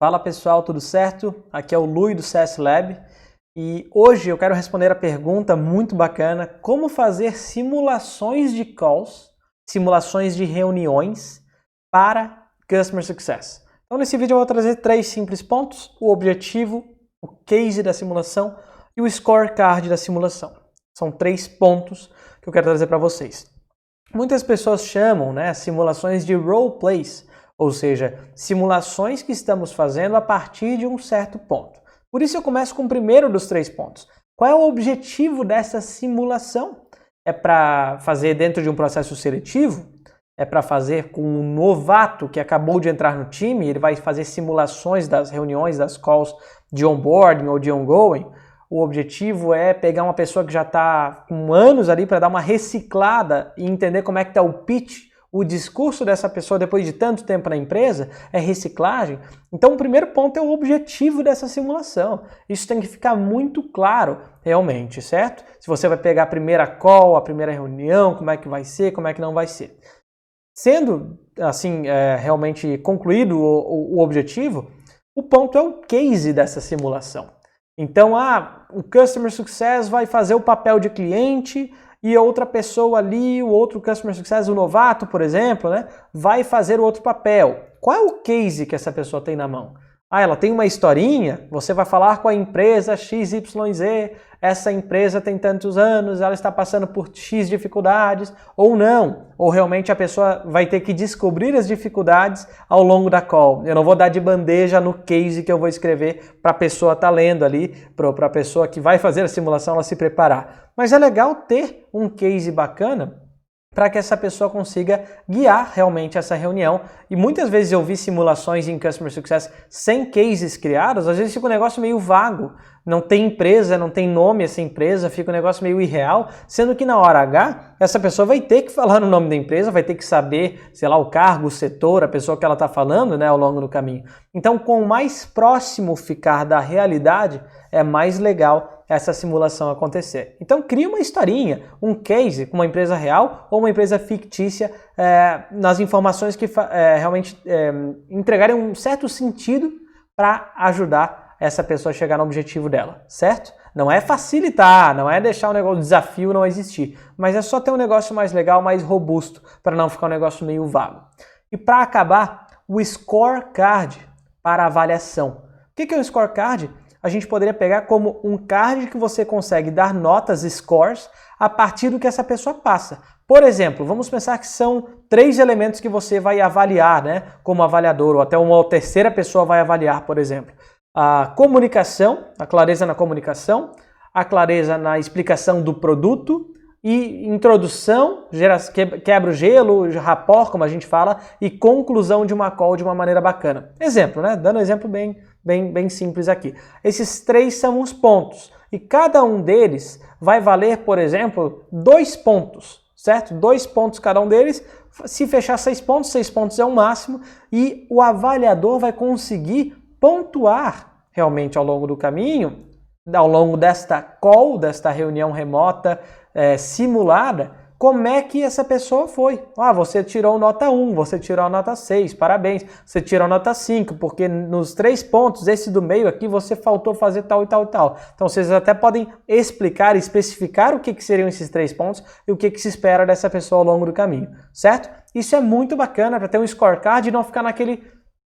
Fala pessoal, tudo certo? Aqui é o Lui do CS Lab e hoje eu quero responder a pergunta muito bacana: como fazer simulações de calls, simulações de reuniões para Customer Success. Então nesse vídeo eu vou trazer três simples pontos: o objetivo, o case da simulação e o scorecard da simulação. São três pontos que eu quero trazer para vocês. Muitas pessoas chamam né, simulações de role plays ou seja, simulações que estamos fazendo a partir de um certo ponto. Por isso eu começo com o primeiro dos três pontos. Qual é o objetivo dessa simulação? É para fazer dentro de um processo seletivo? É para fazer com um novato que acabou de entrar no time, ele vai fazer simulações das reuniões, das calls de onboarding ou de ongoing? O objetivo é pegar uma pessoa que já está com anos ali para dar uma reciclada e entender como é que está o pitch o discurso dessa pessoa depois de tanto tempo na empresa é reciclagem. Então, o primeiro ponto é o objetivo dessa simulação. Isso tem que ficar muito claro, realmente, certo? Se você vai pegar a primeira call, a primeira reunião, como é que vai ser, como é que não vai ser. Sendo, assim, é, realmente concluído o, o, objetivo, o ponto é o case dessa simulação. Então, ah, o Customer Success vai fazer o papel de cliente, e outra pessoa ali, o outro customer success, o novato, por exemplo, né, vai fazer o outro papel. Qual é o case que essa pessoa tem na mão? Ah, ela tem uma historinha, você vai falar com a empresa XYZ, essa empresa tem tantos anos, ela está passando por X dificuldades, ou não. Ou realmente a pessoa vai ter que descobrir as dificuldades ao longo da call. Eu não vou dar de bandeja no case que eu vou escrever para a pessoa estar tá lendo ali, para a pessoa que vai fazer a simulação ela se preparar. Mas é legal ter um case bacana para que essa pessoa consiga guiar realmente essa reunião. E muitas vezes eu vi simulações em Customer Success sem cases criados, às vezes fica um negócio meio vago, não tem empresa, não tem nome essa empresa, fica um negócio meio irreal, sendo que na hora H, essa pessoa vai ter que falar no nome da empresa, vai ter que saber, sei lá, o cargo, o setor, a pessoa que ela está falando né, ao longo do caminho. Então, com mais próximo ficar da realidade, é mais legal essa simulação acontecer. Então cria uma historinha, um case com uma empresa real ou uma empresa fictícia é, nas informações que é, realmente é, entregarem um certo sentido para ajudar essa pessoa a chegar no objetivo dela, certo? Não é facilitar, não é deixar o negócio, o desafio não existir, mas é só ter um negócio mais legal, mais robusto, para não ficar um negócio meio vago. E para acabar, o scorecard para avaliação. O que é um scorecard? A gente poderia pegar como um card que você consegue dar notas, scores, a partir do que essa pessoa passa. Por exemplo, vamos pensar que são três elementos que você vai avaliar, né, como avaliador, ou até uma terceira pessoa vai avaliar, por exemplo. A comunicação, a clareza na comunicação, a clareza na explicação do produto e introdução, quebra o gelo, rapport, como a gente fala, e conclusão de uma call de uma maneira bacana. Exemplo, né? Dando um exemplo bem bem, bem simples aqui. Esses três são os pontos. E cada um deles vai valer, por exemplo, dois pontos, certo? Dois pontos cada um deles. Se fechar seis pontos, seis pontos é o máximo. E o avaliador vai conseguir pontuar realmente ao longo do caminho, ao longo desta call, desta reunião remota é, simulada, como é que essa pessoa foi. Ah, você tirou nota 1, você tirou nota 6, parabéns. Você tirou nota 5, porque nos três pontos, esse do meio aqui, você faltou fazer tal e tal e tal. Então vocês até podem explicar, especificar o que, que seriam esses três pontos e o que, que se espera dessa pessoa ao longo do caminho, certo? Isso é muito bacana para ter um scorecard e não ficar naquele.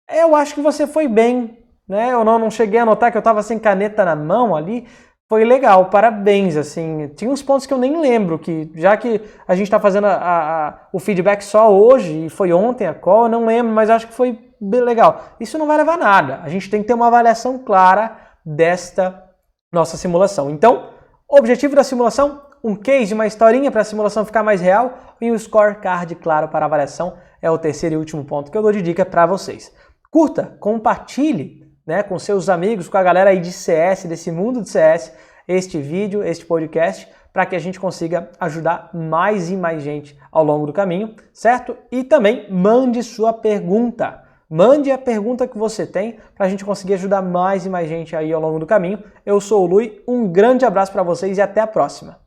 Eu acho que você foi bem, né? Eu não, não cheguei a notar que eu estava sem caneta na mão ali foi legal, parabéns, assim, tinha uns pontos que eu nem lembro, que já que a gente está fazendo a, a, o feedback só hoje, e foi ontem a call, eu não lembro, mas acho que foi bem legal. Isso não vai levar nada, a gente tem que ter uma avaliação clara desta nossa simulação. Então, objetivo da simulação, um case, uma historinha para a simulação ficar mais real, e o scorecard claro para avaliação é o terceiro e último ponto que eu dou de dica para vocês. Curta, compartilhe né, com seus amigos, com a galera aí de CS, desse mundo de CS, este vídeo, este podcast, para que a gente consiga ajudar mais e mais gente ao longo do caminho, certo? E também mande sua pergunta. Mande a pergunta que você tem para a gente conseguir ajudar mais e mais gente aí ao longo do caminho. Eu sou o Lui, um grande abraço para vocês e até a próxima.